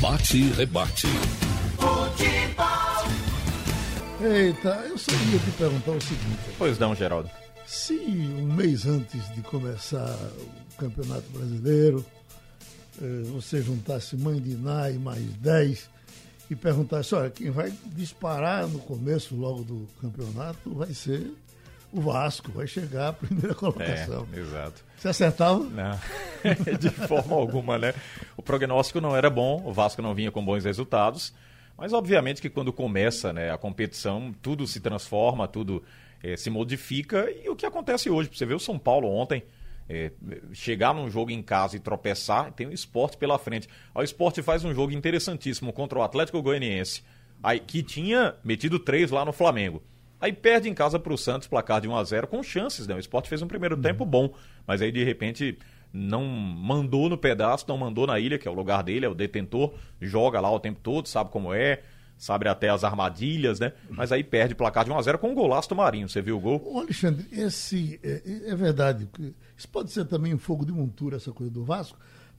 Bate e rebate. Eita, eu só ia te perguntar o seguinte. Pois não, Geraldo. Se um mês antes de começar o Campeonato Brasileiro, eh, você juntasse Mãe de e mais 10 e perguntasse, olha, quem vai disparar no começo logo do campeonato vai ser o Vasco, vai chegar à primeira colocação. É, exato. Você acertava? Não, de forma alguma, né? O prognóstico não era bom, o Vasco não vinha com bons resultados, mas obviamente que quando começa né, a competição, tudo se transforma, tudo é, se modifica, e o que acontece hoje, você vê o São Paulo ontem, é, chegar num jogo em casa e tropeçar, tem o esporte pela frente. O esporte faz um jogo interessantíssimo contra o Atlético Goianiense, aí, que tinha metido três lá no Flamengo. Aí perde em casa para o Santos, placar de 1 a 0 com chances, né? O esporte fez um primeiro uhum. tempo bom, mas aí de repente não mandou no pedaço, não mandou na ilha, que é o lugar dele, é o detentor, joga lá o tempo todo, sabe como é, sabe até as armadilhas, né? Mas aí perde placar de 1 a 0 com um golaço do Marinho. Você viu o gol? Ô Alexandre, esse é, é verdade. Isso pode ser também um fogo de montura, essa coisa do Vasco.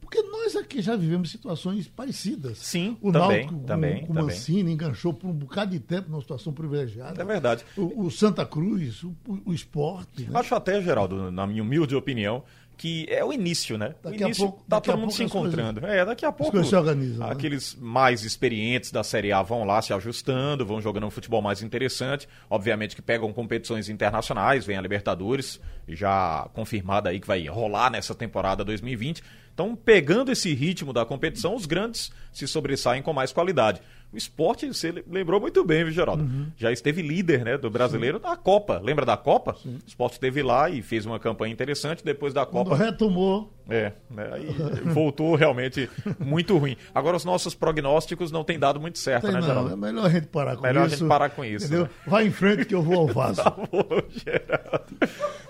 Porque nós aqui já vivemos situações parecidas. Sim, o também, Náutico, também, com o Mancini enganchou por um bocado de tempo numa situação privilegiada. É verdade. O, o Santa Cruz, o, o esporte. Né? Acho até, Geraldo, na minha humilde opinião, que é o início, né? Daqui o início pouco, tá todo mundo se encontrando. Coisas, é, daqui a pouco se organizam, né? aqueles né? mais experientes da Série A vão lá se ajustando, vão jogando um futebol mais interessante. Obviamente que pegam competições internacionais, vem a Libertadores, já confirmada aí que vai rolar nessa temporada 2020. Então, pegando esse ritmo da competição, os grandes se sobressaem com mais qualidade. O esporte, você lembrou muito bem, viu, Geraldo? Uhum. Já esteve líder né, do brasileiro Sim. na Copa. Lembra da Copa? Sim. O esporte esteve lá e fez uma campanha interessante. Depois da Copa. Quando retomou. É, né, aí voltou realmente muito ruim. Agora, os nossos prognósticos não têm dado muito certo, Tem né, não, Geraldo? É melhor a gente parar com melhor isso. Melhor a gente parar com isso. Entendeu? Né? Vai em frente que eu vou ao Vasco. tá bom, Geraldo.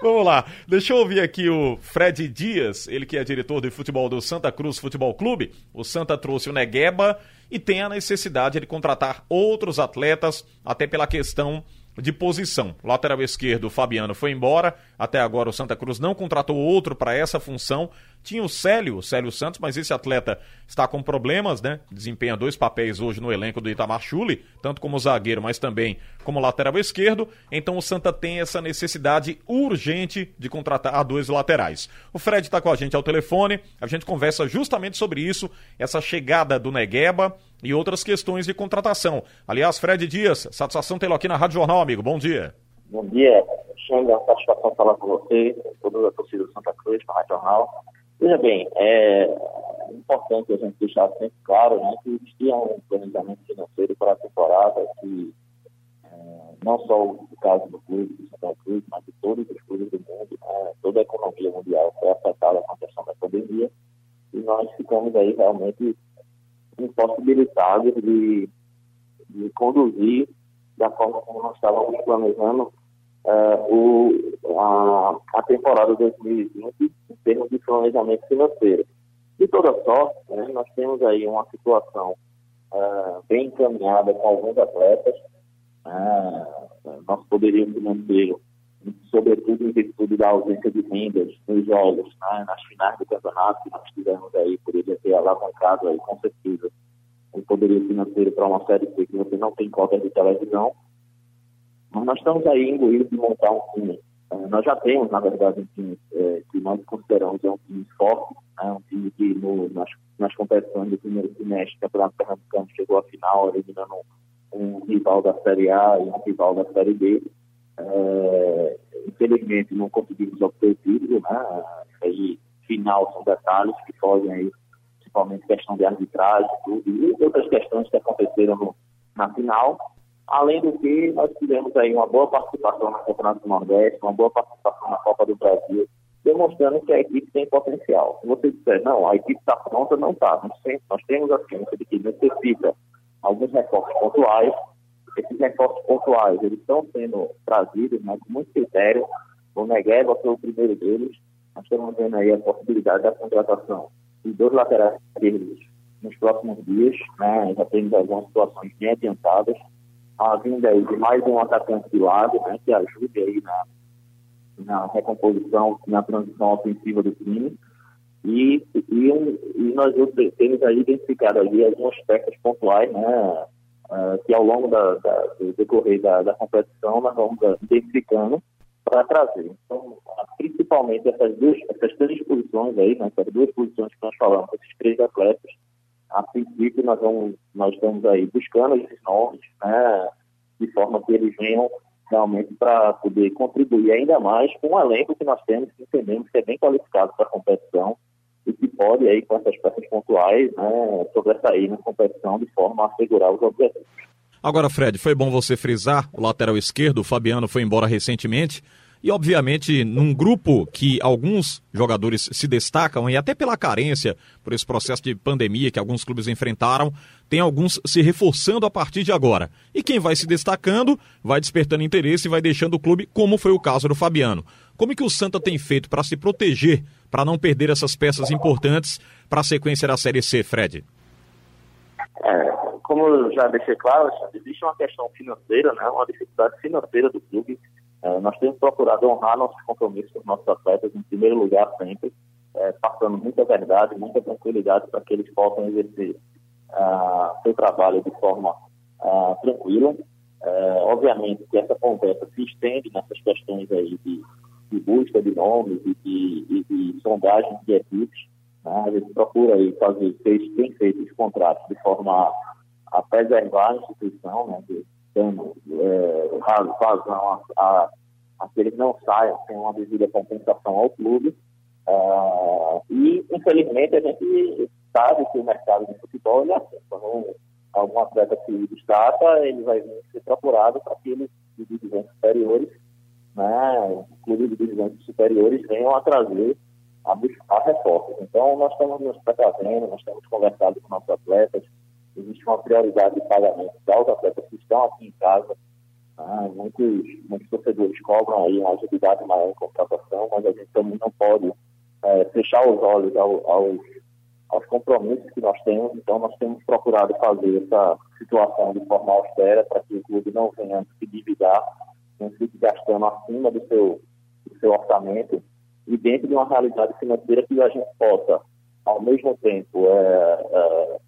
Vamos lá. Deixa eu ouvir aqui o Fred Dias, ele que é diretor de futebol do Santa Cruz Futebol Clube. O Santa trouxe o Negueba e tem a necessidade de contratar outros atletas, até pela questão de posição. Lateral esquerdo, Fabiano foi embora. Até agora o Santa Cruz não contratou outro para essa função. Tinha o Célio, o Célio Santos, mas esse atleta está com problemas, né? Desempenha dois papéis hoje no elenco do Itamar Chuli, tanto como zagueiro, mas também como lateral esquerdo. Então o Santa tem essa necessidade urgente de contratar dois laterais. O Fred está com a gente ao telefone, a gente conversa justamente sobre isso, essa chegada do Negueba e outras questões de contratação. Aliás, Fred Dias, satisfação tê-lo aqui na Rádio Jornal, amigo. Bom dia. Bom dia, Xanga, satisfação falar com você, toda a torcida do Santa Cruz, para a Rádio Jornal. Veja bem, é importante a gente deixar sempre claro né, que existia um planejamento financeiro para a temporada que é, não só o caso do clube do Santa Cruz, mas de todos os clubes do mundo, né, toda a economia mundial foi afetada com a questão da pandemia e nós ficamos aí realmente impossibilitados de, de conduzir da forma como nós estávamos planejando uh, o, a, a temporada 2020 em termos de planejamento financeiro. De toda sorte, né, nós temos aí uma situação uh, bem encaminhada com alguns atletas. Uh, nosso poderio financeiro, sobretudo em virtude da ausência de vendas nos jogos, né, nas finais do campeonato que nós tivemos aí, poderia ter alavancado aí, com certeza, um poderio financeiro para uma série C que você não tem cota de televisão, mas nós estamos aí imbuídos de montar um time. Uh, nós já temos, na verdade, um time é, que nós consideramos é um time forte, né, um time que no, nas, nas competições do primeiro semestre, o Campeonato Pernambucano chegou à final, eliminando um, rival da Série A e um rival da Série B. É, infelizmente, não conseguimos obter título, né? Aí, final são detalhes que fogem aí, principalmente questão de arbitragem tudo, e outras questões que aconteceram no, na final. Além do que, nós tivemos aí uma boa participação no Campeonato do Nordeste, uma boa participação na Copa do Brasil, demonstrando que a equipe tem potencial. Se você disser, não, a equipe está pronta, não está. Nós, temos a ciência de que necessita alguns reforços pontuais. Esses reforços pontuais, eles estão sendo trazidos né, com muito critério. O Negueba foi o primeiro deles. Nós estamos vendo aí a possibilidade da contratação de dois laterais esquerdos nos próximos dias. Né? Já temos algumas situações bem adiantadas a vinda aí de mais um atacante de lado, né, que ajude aí na, na recomposição, na transição ofensiva do time. E, e, um, e nós temos aí identificado ali algumas peças pontuais, né, uh, que ao longo da, da, do decorrer da, da competição nós vamos identificando para trazer. Então, principalmente essas duas, essas três posições aí, né, essas duas posições que nós falamos, esses três atletas, a princípio nós vamos, nós estamos aí buscando esses nomes, né, de forma que eles venham realmente para poder contribuir ainda mais com o elenco que nós temos, que entendemos que é bem qualificado para a competição e que pode aí com essas peças pontuais, né, sobressair na competição de forma a assegurar os objetivos. Agora, Fred, foi bom você frisar o lateral esquerdo, o Fabiano foi embora recentemente. E, obviamente, num grupo que alguns jogadores se destacam, e até pela carência, por esse processo de pandemia que alguns clubes enfrentaram, tem alguns se reforçando a partir de agora. E quem vai se destacando, vai despertando interesse e vai deixando o clube, como foi o caso do Fabiano. Como é que o Santa tem feito para se proteger, para não perder essas peças importantes para a sequência da Série C, Fred? É, como já deixei claro, existe uma questão financeira, né, uma dificuldade financeira do clube é, nós temos procurado honrar nossos compromissos com os nossos atletas, em primeiro lugar, sempre, é, passando muita verdade, muita tranquilidade para que eles possam exercer uh, seu trabalho de forma uh, tranquila. É, obviamente que essa conversa se estende nessas questões aí de, de busca de nomes e de, de, sondagem de equipes. Né? A gente procura aí fazer, tem feito os contratos de forma a preservar a instituição, né? De, dando é, razão a, a, a, que eles não saiam sem uma devida compensação ao clube. Uh, e, infelizmente, a gente sabe que o mercado de futebol é assim. Quando algum atleta se destaca, ele vai vir ser procurado para que eles de divisões superiores, né, clubes de divisões superiores, venham a trazer a buscar reforços. Então, nós estamos nos precavendo, nós temos conversado com nossos atletas, existe uma prioridade de pagamento aos atletas que estão aqui em casa. Ah, muitos, muitos torcedores cobram aí uma agilidade maior em contratação, mas a gente também não pode é, fechar os olhos ao, aos, aos compromissos que nós temos. Então, nós temos procurado fazer essa situação de forma austera para que o clube não venha se endividar, não fique gastando acima do seu, do seu orçamento e dentro de uma realidade financeira que a gente possa, ao mesmo tempo, é, é,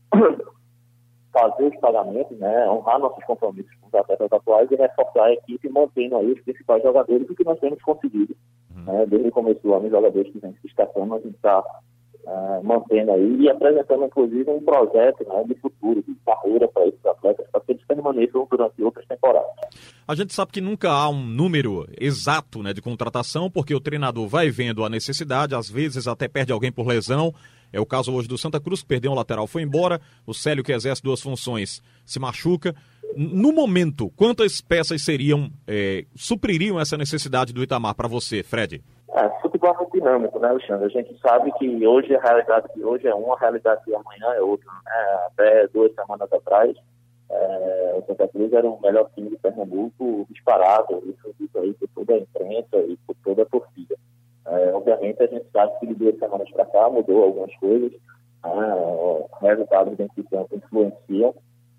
fazer os pagamentos, né, honrar nossos compromissos com os atletas atuais e reforçar a equipe, mantendo aí os principais jogadores, o que nós temos conseguido. Uhum. Né, desde o começo do ano, os jogadores que vêm se destacando, a gente está uh, mantendo aí e apresentando, inclusive, um projeto né, de futuro, de carreira para esses atletas, para que eles permaneçam durante outras temporadas. A gente sabe que nunca há um número exato né, de contratação, porque o treinador vai vendo a necessidade, às vezes até perde alguém por lesão, é o caso hoje do Santa Cruz, que perdeu um lateral, foi embora. O Célio, que exerce duas funções, se machuca. No momento, quantas peças seriam, é, supririam essa necessidade do Itamar para você, Fred? É, futebol é dinâmico, né, Alexandre? A gente sabe que hoje a realidade de hoje é uma, a realidade de amanhã é outra. Né? Até duas semanas atrás, é, o Santa Cruz era o melhor time de Pernambuco disparado, isso dito aí por toda a imprensa e por toda a torcida. É, obviamente, a gente sabe que de duas semanas para cá mudou algumas coisas, né? resultados dentro do campo influenciam.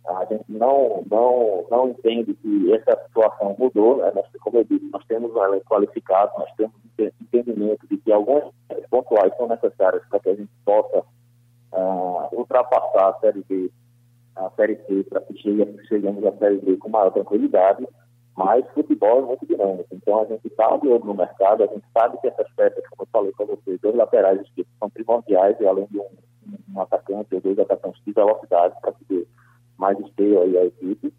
A gente não, não, não entende que essa situação mudou. Né? Nós, como eu disse, nós temos um elenco qualificado, nós temos entendimento de que algumas pontuais são necessárias para que a gente possa uh, ultrapassar a Série B, a Série C, para que cheguemos à Série B com maior tranquilidade. Mas futebol é muito dinâmico. Então a gente está de olho no mercado, a gente sabe que essas peças, como eu falei para vocês, dois laterais esquerdos são primordiais, e além de um, um atacante ou dois atacantes de velocidade para que dê mais esteio aí a equipe.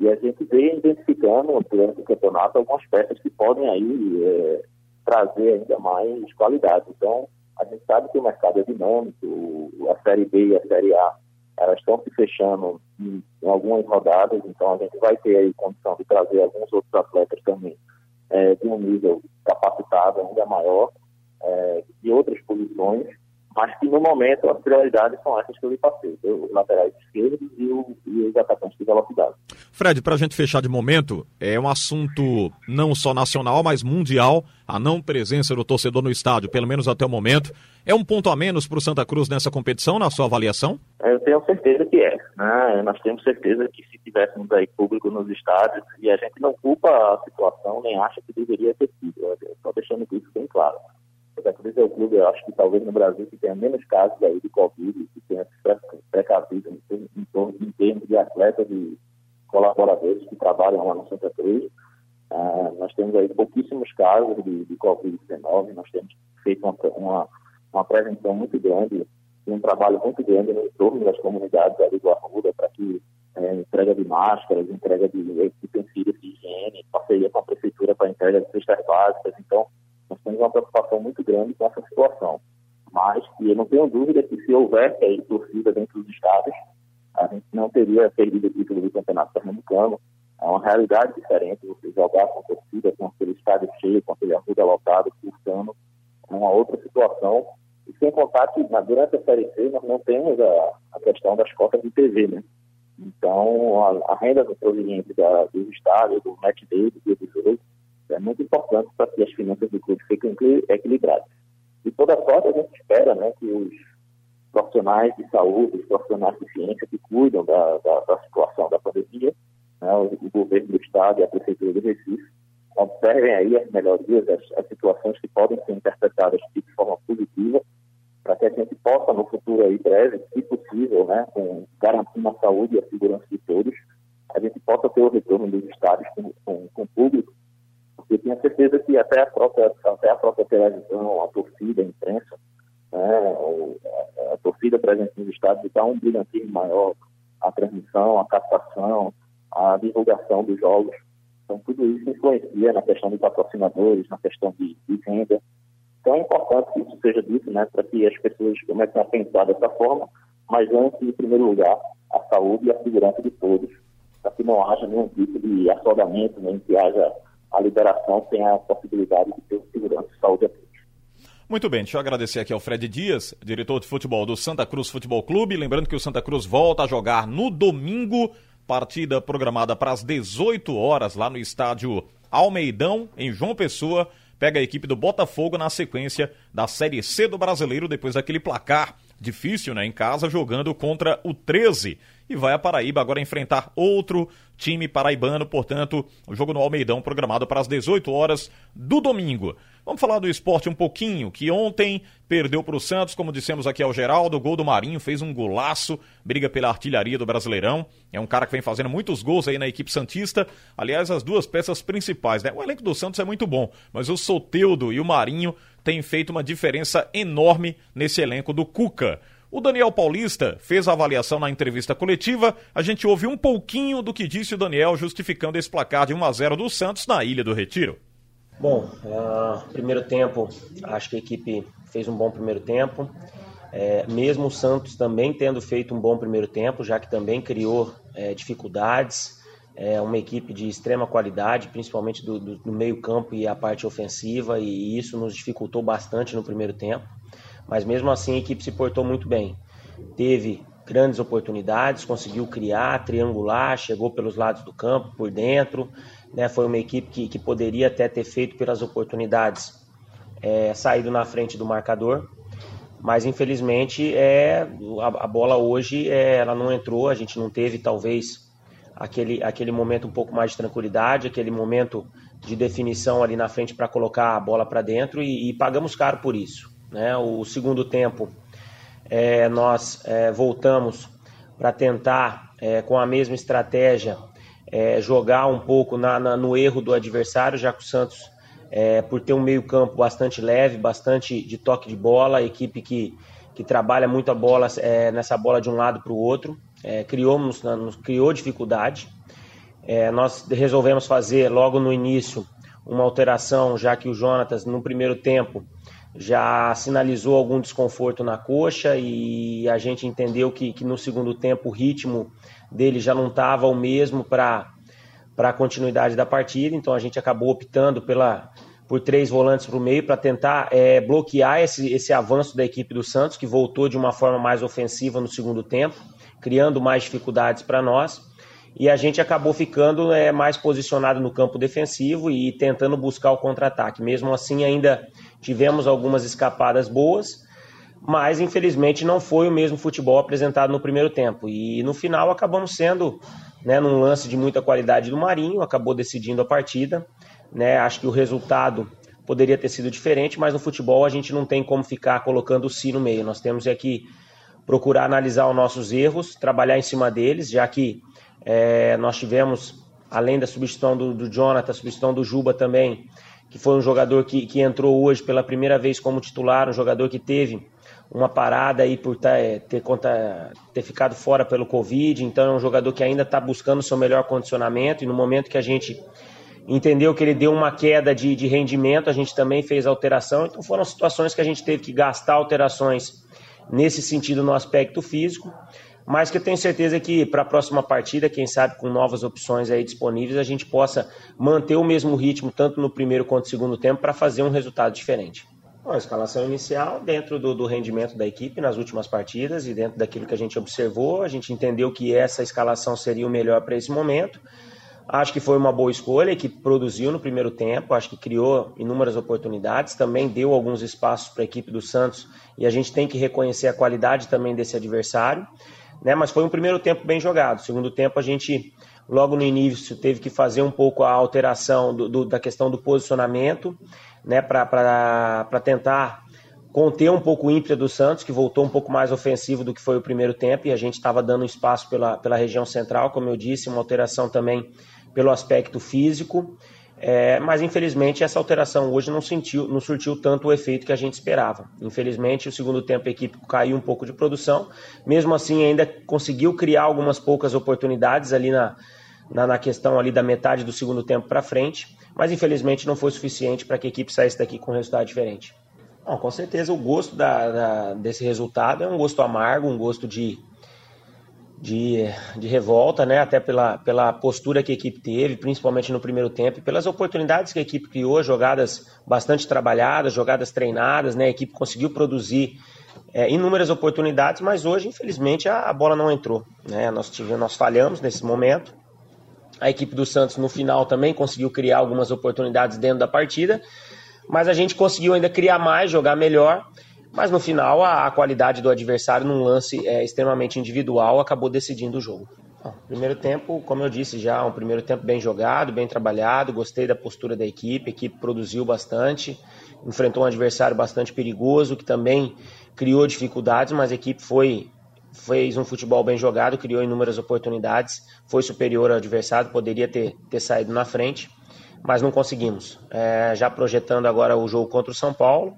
E a gente vem identificando durante o campeonato algumas peças que podem aí é, trazer ainda mais qualidade. Então, a gente sabe que o mercado é dinâmico, a Série B e a Série A elas estão se fechando em, em, algumas rodadas, então a gente vai ter aí condição de trazer alguns outros atletas também é, de um nível capacitado ainda maior, é, outras posições, mas que no momento as prioridades são essas que eu lhe passei, os laterais esquerdos e, o, e os atacantes de velocidade. Fred, para a gente fechar de momento, é um assunto não só nacional, mas mundial, a não presença do torcedor no estádio, pelo menos até o momento. É um ponto a menos para o Santa Cruz nessa competição, na sua avaliação? Eu tenho certeza que é. Né? Nós temos certeza que se tivéssemos aí público nos estádios, e a gente não culpa a situação, nem acha que deveria ter sido, só deixando isso bem claro Santa Cruz é o clube, eu acho que talvez no Brasil, que tenha menos casos aí de Covid, que tenha se precavido em, em, termos de atletas e colaboradores que trabalham lá no Santa Cruz. Uh, nós temos aí pouquíssimos casos de, de Covid-19, nós temos feito uma, uma, uma, prevenção muito grande e um trabalho muito grande no entorno das comunidades ali do Arruda para que é, entrega de máscaras, entrega de utensílios de higiene, parceria com a prefeitura para entrega de cestas básicas. Então, nós temos uma preocupação muito grande com essa situação. Mas eu não tenho dúvida que se houvesse aí torcida dentro dos estados, a gente não teria perdido o título do Campeonato Pernambucano. É uma realidade diferente você jogar com torcida, com aquele estádio cheio, com aquele arruda lotado, cursando. É uma outra situação. E sem contar que durante a Série C nós não temos a, a questão das cotas de TV, né? Então, a, a renda proveniente da, dos estádios, do match day, do dia do jogo, é muito importante para que as finanças do clube fiquem equilibradas. E toda sorte a gente espera né, que os profissionais de saúde, os profissionais de ciência que cuidam da, da, da situação da pandemia, né, o, o, governo do Estado e a Prefeitura do Recife, observem aí as melhorias, as, as situações que podem ser interpretadas de forma positiva, para que a gente possa, no futuro aí breve, se possível, né, com, garantindo a saúde e a segurança de todos, a gente possa ter o retorno dos estádios com, com, com público, eu tenho certeza que até a própria, até a própria televisão, a torcida, a imprensa, né, a, a, torcida presente nos estádios dá um brilhantismo maior, a transmissão, a captação, a divulgação dos jogos. Então, tudo isso influencia na questão de patrocinadores, na questão de, de venda. Então, é importante que isso seja dito, né, para que as pessoas comecem a pensar dessa forma, mas antes, em primeiro lugar, a saúde e a segurança de todos, para que não haja nenhum tipo de assodamento, nem que haja a liberação sem a possibilidade de ter segurança e saúde a todos. Muito bem, deixa eu agradecer aqui ao Fred Dias, diretor de futebol do Santa Cruz Futebol Clube. Lembrando que o Santa Cruz volta a jogar no domingo, partida programada para as 18 horas lá no estádio Almeidão, em João Pessoa. Pega a equipe do Botafogo na sequência da Série C do Brasileiro, depois daquele placar difícil, né, em casa, jogando contra o 13 e vai a Paraíba agora enfrentar outro time paraibano, portanto, o jogo no Almeidão programado para as 18 horas do domingo. Vamos falar do esporte um pouquinho, que ontem perdeu para o Santos, como dissemos aqui ao Geraldo, gol do Marinho fez um golaço, briga pela artilharia do Brasileirão. É um cara que vem fazendo muitos gols aí na equipe Santista. Aliás, as duas peças principais, né? O elenco do Santos é muito bom, mas o Soteudo e o Marinho têm feito uma diferença enorme nesse elenco do Cuca. O Daniel Paulista fez a avaliação na entrevista coletiva. A gente ouve um pouquinho do que disse o Daniel justificando esse placar de 1 a 0 do Santos na Ilha do Retiro. Bom, uh, primeiro tempo, acho que a equipe fez um bom primeiro tempo. É, mesmo o Santos também tendo feito um bom primeiro tempo, já que também criou é, dificuldades. É uma equipe de extrema qualidade, principalmente do, do, do meio-campo e a parte ofensiva, e isso nos dificultou bastante no primeiro tempo mas mesmo assim a equipe se portou muito bem. Teve grandes oportunidades, conseguiu criar, triangular, chegou pelos lados do campo, por dentro. Né? Foi uma equipe que, que poderia até ter feito pelas oportunidades é, saído na frente do marcador, mas infelizmente é, a, a bola hoje é, ela não entrou, a gente não teve talvez aquele, aquele momento um pouco mais de tranquilidade, aquele momento de definição ali na frente para colocar a bola para dentro e, e pagamos caro por isso. Né? O segundo tempo é, nós é, voltamos para tentar, é, com a mesma estratégia, é, jogar um pouco na, na, no erro do adversário, já que o Santos, é, por ter um meio-campo bastante leve, bastante de toque de bola, equipe que, que trabalha muito a bola é, nessa bola de um lado para o outro, criou, nos, nos, criou dificuldade. nós resolvemos fazer logo no início uma alteração, já que o Jonatas, no primeiro tempo, já sinalizou algum desconforto na coxa e a gente entendeu que, que no segundo tempo o ritmo dele já não estava o mesmo para a continuidade da partida, então a gente acabou optando pela, por três volantes para o meio para tentar é, bloquear esse, esse avanço da equipe do Santos, que voltou de uma forma mais ofensiva no segundo tempo, criando mais dificuldades para nós. E a gente acabou ficando é, mais posicionado no campo defensivo e tentando buscar o contra-ataque. Mesmo assim, ainda Tivemos algumas escapadas boas, mas infelizmente não foi o mesmo futebol apresentado no primeiro tempo. E no final acabamos sendo, né, num lance de muita qualidade do Marinho, acabou decidindo a partida. Né? Acho que o resultado poderia ter sido diferente, mas no futebol a gente não tem como ficar colocando o si no meio. Nós temos aqui procurar analisar os nossos erros, trabalhar em cima deles, já que é, nós tivemos, além da substituição do, do Jonathan, a substituição do Juba também, que foi um jogador que, que entrou hoje pela primeira vez como titular, um jogador que teve uma parada aí por tá, é, ter, conta, ter ficado fora pelo Covid, então é um jogador que ainda está buscando seu melhor condicionamento. E no momento que a gente entendeu que ele deu uma queda de, de rendimento, a gente também fez alteração, então foram situações que a gente teve que gastar alterações nesse sentido no aspecto físico, mas que eu tenho certeza que para a próxima partida, quem sabe com novas opções aí disponíveis, a gente possa manter o mesmo ritmo tanto no primeiro quanto no segundo tempo para fazer um resultado diferente. Bom, a escalação inicial, dentro do, do, rendimento da equipe nas últimas partidas e dentro daquilo que a gente observou, a gente entendeu que essa escalação seria o melhor para esse momento. Acho que foi uma boa escolha, que produziu no primeiro tempo, acho que criou inúmeras oportunidades, também deu alguns espaços para a equipe do Santos e a gente tem que reconhecer a qualidade também desse adversário, né? Mas foi um primeiro tempo bem jogado. Segundo tempo a gente logo no início teve que fazer um pouco a alteração do, do, da questão do posicionamento, né? Para tentar conter um pouco o ímpeto do Santos, que voltou um pouco mais ofensivo do que foi o primeiro tempo, e a gente estava dando espaço pela, pela região central, como eu disse, uma alteração também pelo aspecto físico, é, mas infelizmente essa alteração hoje não, sentiu, não surtiu tanto o efeito que a gente esperava. Infelizmente, o segundo tempo a equipe caiu um pouco de produção, mesmo assim ainda conseguiu criar algumas poucas oportunidades ali na, na, na questão ali da metade do segundo tempo para frente, mas infelizmente não foi suficiente para que a equipe saísse daqui com um resultado diferente. Bom, com certeza o gosto da, da, desse resultado é um gosto amargo, um gosto de, de, de revolta, né? até pela, pela postura que a equipe teve, principalmente no primeiro tempo, e pelas oportunidades que a equipe criou, jogadas bastante trabalhadas, jogadas treinadas, né? a equipe conseguiu produzir é, inúmeras oportunidades, mas hoje, infelizmente, a, a bola não entrou. Né? Nós, tivemos, nós falhamos nesse momento. A equipe do Santos, no final, também conseguiu criar algumas oportunidades dentro da partida, mas a gente conseguiu ainda criar mais, jogar melhor. Mas no final, a, a qualidade do adversário num lance é, extremamente individual acabou decidindo o jogo. Bom, primeiro tempo, como eu disse já, um primeiro tempo bem jogado, bem trabalhado, gostei da postura da equipe, a equipe produziu bastante, enfrentou um adversário bastante perigoso, que também criou dificuldades, mas a equipe foi fez um futebol bem jogado, criou inúmeras oportunidades, foi superior ao adversário, poderia ter, ter saído na frente, mas não conseguimos. É, já projetando agora o jogo contra o São Paulo,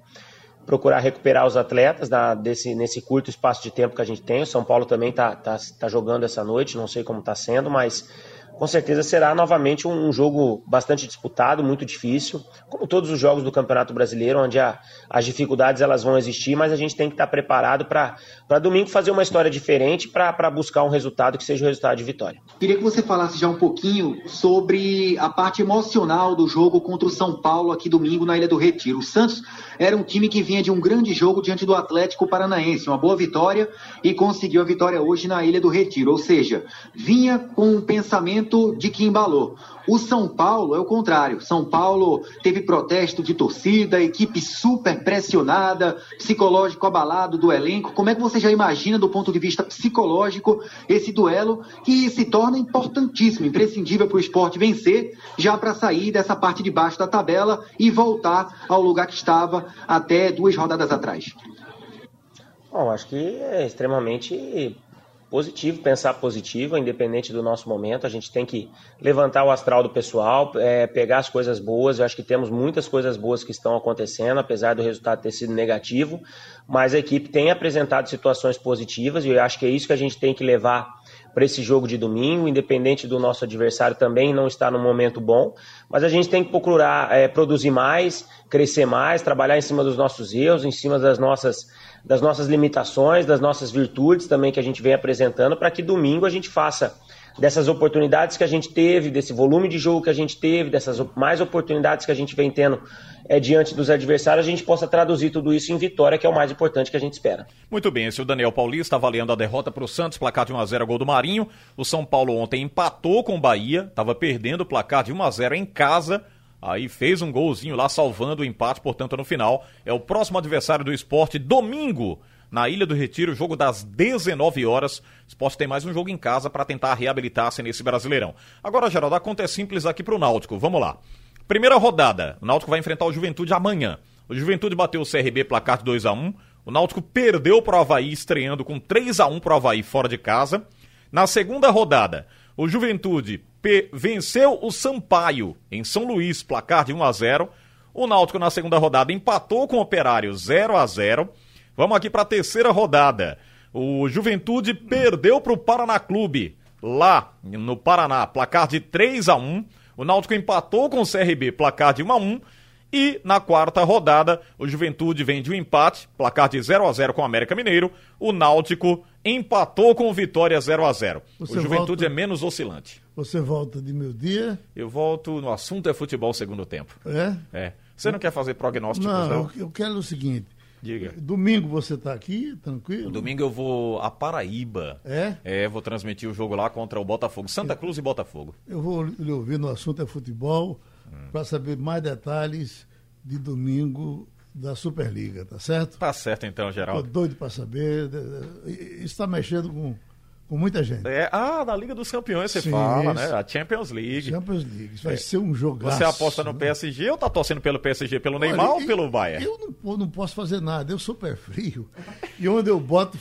procurar recuperar os atletas desse, nesse curto espaço de tempo que a gente tem. O São Paulo também está tá, tá jogando essa noite, não sei como está sendo, mas com certeza será novamente um jogo bastante disputado, muito difícil, como todos os jogos do Campeonato Brasileiro, onde a, as dificuldades elas vão existir, mas a gente tem que estar preparado para domingo fazer uma história diferente para buscar um resultado que seja o resultado de vitória. Queria que você falasse já um pouquinho sobre a parte emocional do jogo contra o São Paulo aqui domingo na Ilha do Retiro. O Santos era um time que vinha de um grande jogo diante do Atlético Paranaense, uma boa vitória e conseguiu a vitória hoje na Ilha do Retiro, ou seja, vinha com um pensamento de que embalou. O São Paulo é o contrário. São Paulo teve protesto de torcida, equipe super pressionada, psicológico abalado do elenco. Como é que você já imagina, do ponto de vista psicológico, esse duelo que se torna importantíssimo, imprescindível para o esporte vencer, já para sair dessa parte de baixo da tabela e voltar ao lugar que estava até duas rodadas atrás? Bom, acho que é extremamente positivo, pensar positivo, independente do nosso momento. A gente tem que levantar o astral do pessoal, é, pegar as coisas boas. Eu acho que temos muitas coisas boas que estão acontecendo, apesar do resultado ter sido negativo. Mas a equipe tem apresentado situações positivas e eu acho que é isso que a gente tem que levar para esse jogo de domingo, independente do nosso adversário também não estar no momento bom. Mas a gente tem que procurar é, produzir mais, crescer mais, trabalhar em cima dos nossos erros, em cima das nossas das nossas limitações, das nossas virtudes também que a gente vem apresentando, para que domingo a gente faça dessas oportunidades que a gente teve, desse volume de jogo que a gente teve, dessas mais oportunidades que a gente vem tendo é, diante dos adversários, a gente possa traduzir tudo isso em vitória, que é o mais importante que a gente espera. Muito bem, esse é o Daniel Paulista avaliando a derrota para o Santos, placar de 1x0 gol do Marinho. O São Paulo ontem empatou com o Bahia, estava perdendo o placar de 1x0 em casa Aí fez um golzinho lá salvando o empate, portanto, no final. É o próximo adversário do esporte, domingo, na Ilha do Retiro, jogo das 19 horas. O esporte tem mais um jogo em casa para tentar reabilitar-se nesse Brasileirão. Agora, Geraldo, a conta é simples aqui para o Náutico. Vamos lá. Primeira rodada, o Náutico vai enfrentar o Juventude amanhã. O Juventude bateu o CRB placar de 2 a 1 O Náutico perdeu pro Havaí, estreando com 3 a 1 pro Havaí fora de casa. Na segunda rodada, o Juventude venceu o Sampaio em São Luís, placar de 1 a 0 O Náutico na segunda rodada empatou com o Operário 0 a 0 Vamos aqui para a terceira rodada. O Juventude perdeu para o Paraná Clube, lá no Paraná, placar de 3 a 1 O Náutico empatou com o CRB, placar de 1 a 1 e na quarta rodada, o Juventude vem de um empate, placar de 0 a 0 com o América Mineiro. O Náutico empatou com o Vitória 0 a 0 Você O Juventude volta... é menos oscilante. Você volta de meu dia? Eu volto no assunto é futebol segundo tempo. É? É. Você não quer fazer prognósticos, não? Não, eu quero o seguinte. Diga. Domingo você está aqui, tranquilo? Domingo eu vou a Paraíba. É? É, vou transmitir o jogo lá contra o Botafogo. Santa Cruz e Botafogo. Eu vou lhe ouvir no assunto é futebol hum. para saber mais detalhes de domingo da Superliga, tá certo? Tá certo então, Geraldo. Tô doido para saber. Isso está mexendo com com muita gente. É, ah, na Liga dos Campeões você Sim, fala, né? A Champions League. Champions League. Isso vai é. ser um jogaço. Você aposta no PSG ou tá torcendo pelo PSG, pelo Olha, Neymar ou pelo Bayern? Eu não, não posso fazer nada, eu sou pé frio. e onde eu boto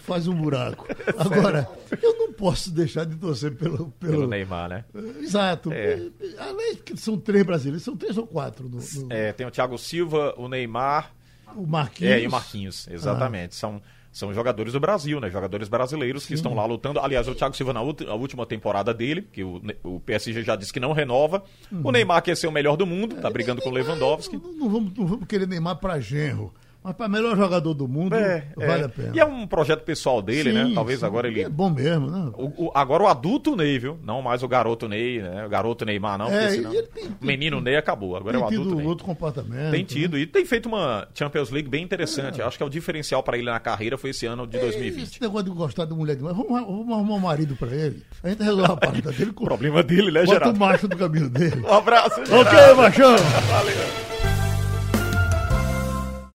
faz um buraco. Agora, eu não posso deixar de torcer pelo... Pelo, pelo Neymar, né? Exato. É. Além que são três brasileiros, são três ou quatro. No, no... É, tem o Thiago Silva, o Neymar... O Marquinhos. É, e o Marquinhos, exatamente. Ah. São são jogadores do Brasil, né? Jogadores brasileiros Sim. que estão lá lutando. Aliás, o Thiago Silva na última temporada dele, que o, o PSG já disse que não renova. Uhum. O Neymar quer ser o melhor do mundo, tá brigando é, com o Lewandowski. Não, não, vamos, não vamos querer Neymar para genro. Mas para melhor jogador do mundo, é, vale é. a pena. E é um projeto pessoal dele, né? sim, né? Talvez sim, agora ele. É bom mesmo, né? O, o, agora o adulto Ney, viu? Não mais o garoto Ney, né? O garoto Neymar, não. É, senão... tem, o menino Ney acabou. Agora é o adulto Ney. outro comportamento. Tem tido. Né? E tem feito uma Champions League bem interessante. É. Acho que é o diferencial para ele na carreira foi esse ano de 2020. É, esse negócio de gostar de mulher demais. Vamos, vamos arrumar um marido para ele. A gente resolve a parada dele. Com... o problema dele, né, Geraldo? Bota o macho do caminho dele. Um abraço, Geraldo. Ok, machão. Valeu.